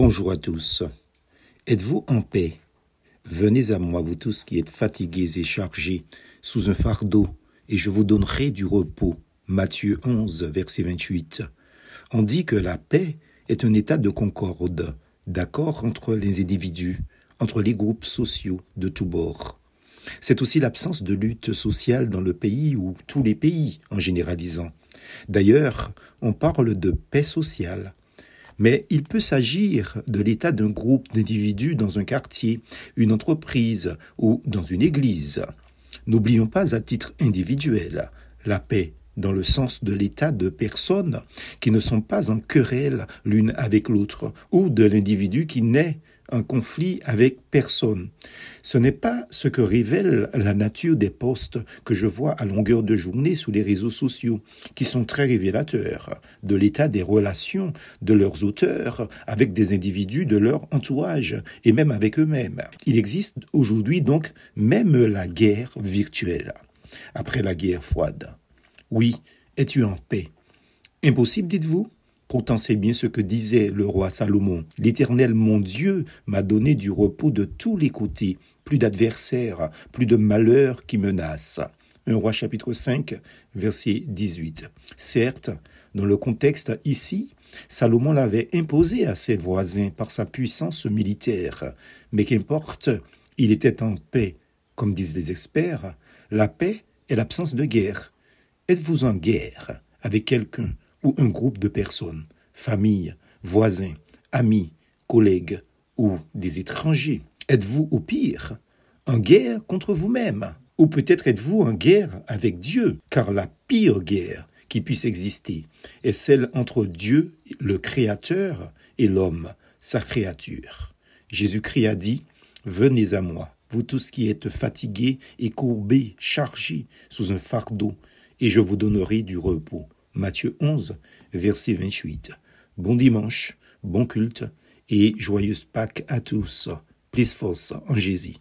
Bonjour à tous. Êtes-vous en paix? Venez à moi, vous tous qui êtes fatigués et chargés sous un fardeau, et je vous donnerai du repos. Matthieu 11, verset 28. On dit que la paix est un état de concorde, d'accord entre les individus, entre les groupes sociaux de tous bords. C'est aussi l'absence de lutte sociale dans le pays ou tous les pays en généralisant. D'ailleurs, on parle de paix sociale mais il peut s'agir de l'état d'un groupe d'individus dans un quartier, une entreprise ou dans une église. N'oublions pas à titre individuel la paix dans le sens de l'état de personnes qui ne sont pas en querelle l'une avec l'autre, ou de l'individu qui naît un conflit avec personne. Ce n'est pas ce que révèle la nature des postes que je vois à longueur de journée sous les réseaux sociaux, qui sont très révélateurs de l'état des relations de leurs auteurs avec des individus de leur entourage et même avec eux-mêmes. Il existe aujourd'hui donc même la guerre virtuelle. Après la guerre froide. Oui, es-tu en paix? Impossible, dites-vous? Pourtant, c'est bien ce que disait le roi Salomon. L'Éternel, mon Dieu, m'a donné du repos de tous les côtés, plus d'adversaires, plus de malheurs qui menacent. Un roi chapitre 5, verset 18. Certes, dans le contexte ici, Salomon l'avait imposé à ses voisins par sa puissance militaire. Mais qu'importe, il était en paix. Comme disent les experts, la paix est l'absence de guerre. Êtes-vous en guerre avec quelqu'un ou un groupe de personnes, famille, voisins, amis, collègues ou des étrangers? Êtes-vous au pire en guerre contre vous-même? Ou peut-être êtes-vous en guerre avec Dieu? Car la pire guerre qui puisse exister est celle entre Dieu, le Créateur, et l'homme, sa créature. Jésus-Christ a dit, Venez à moi, vous tous qui êtes fatigués et courbés, chargés sous un fardeau, et je vous donnerai du repos. Matthieu 11, verset 28. Bon dimanche, bon culte et joyeuse Pâques à tous. Plus force en Jésus.